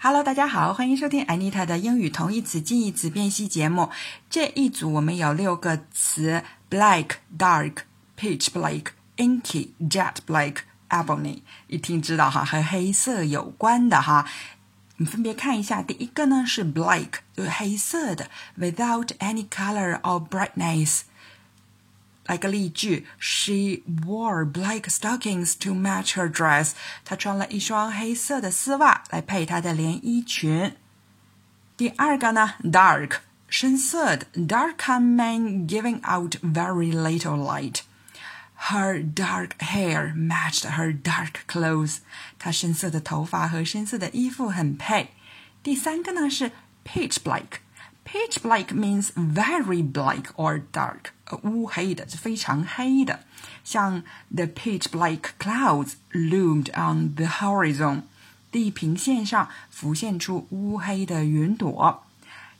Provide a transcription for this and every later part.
Hello，大家好，欢迎收听 Anita 的英语同义词近义词辨析节目。这一组我们有六个词：black、dark、pitch black、inky、jet black、ebony。一听知道哈，和黑色有关的哈。你分别看一下，第一个呢是 black，就是黑色的，without any color or brightness。来个例句：She wore black stockings to match her dress。她穿了一双黑色的丝袜来配她的连衣裙。第二个呢，dark，深色的，dark can mean giving out very little light。Her dark hair matched her dark clothes。她深色的头发和深色的衣服很配。第三个呢是 pitch black。 Pitch black means very black or dark，乌黑的，是非常黑的。像 the pitch black clouds loomed on the horizon，地平线上浮现出乌黑的云朵。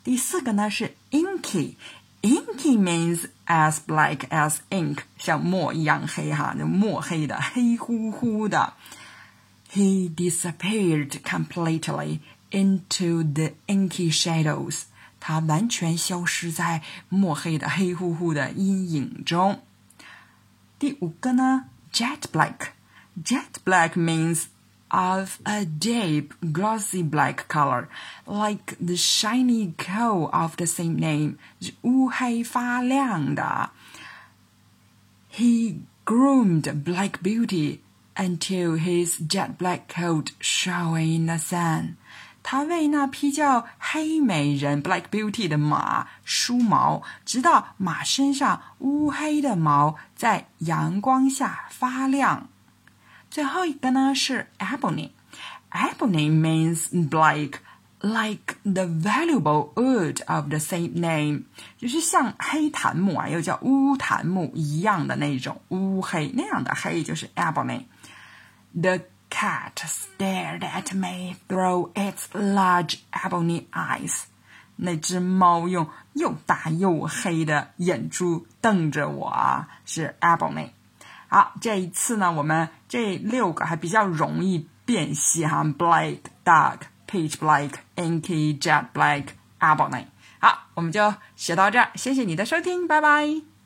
第四个呢是 inky，inky means as black as ink，像墨一样黑哈，就墨黑的，黑乎乎的。He disappeared completely into the inky shadows。 它完全消失在墨黑的、黑乎乎的阴影中。第五个呢，jet black。Jet black means of a deep glossy black color, like the shiny coal of the same name，是乌黑发亮的。He groomed Black Beauty until his jet black coat shone in the sun. 他为那匹叫黑美人 （Black Beauty） 的马梳毛，直到马身上乌黑的毛在阳光下发亮。最后一个呢是 ebony。Ebony means black, like the valuable wood of the same name，就是像黑檀木啊，又叫乌檀木一样的那种乌黑，那样的黑就是 ebony。The cat stared at me through its large ebony eyes. 那只猫用又大又黑的眼珠瞪着我，是 ebony。好，这一次呢，我们这六个还比较容易辨析哈，black、dark、peach black、inky、jet black、ebony。好，我们就学到这儿，谢谢你的收听，拜拜。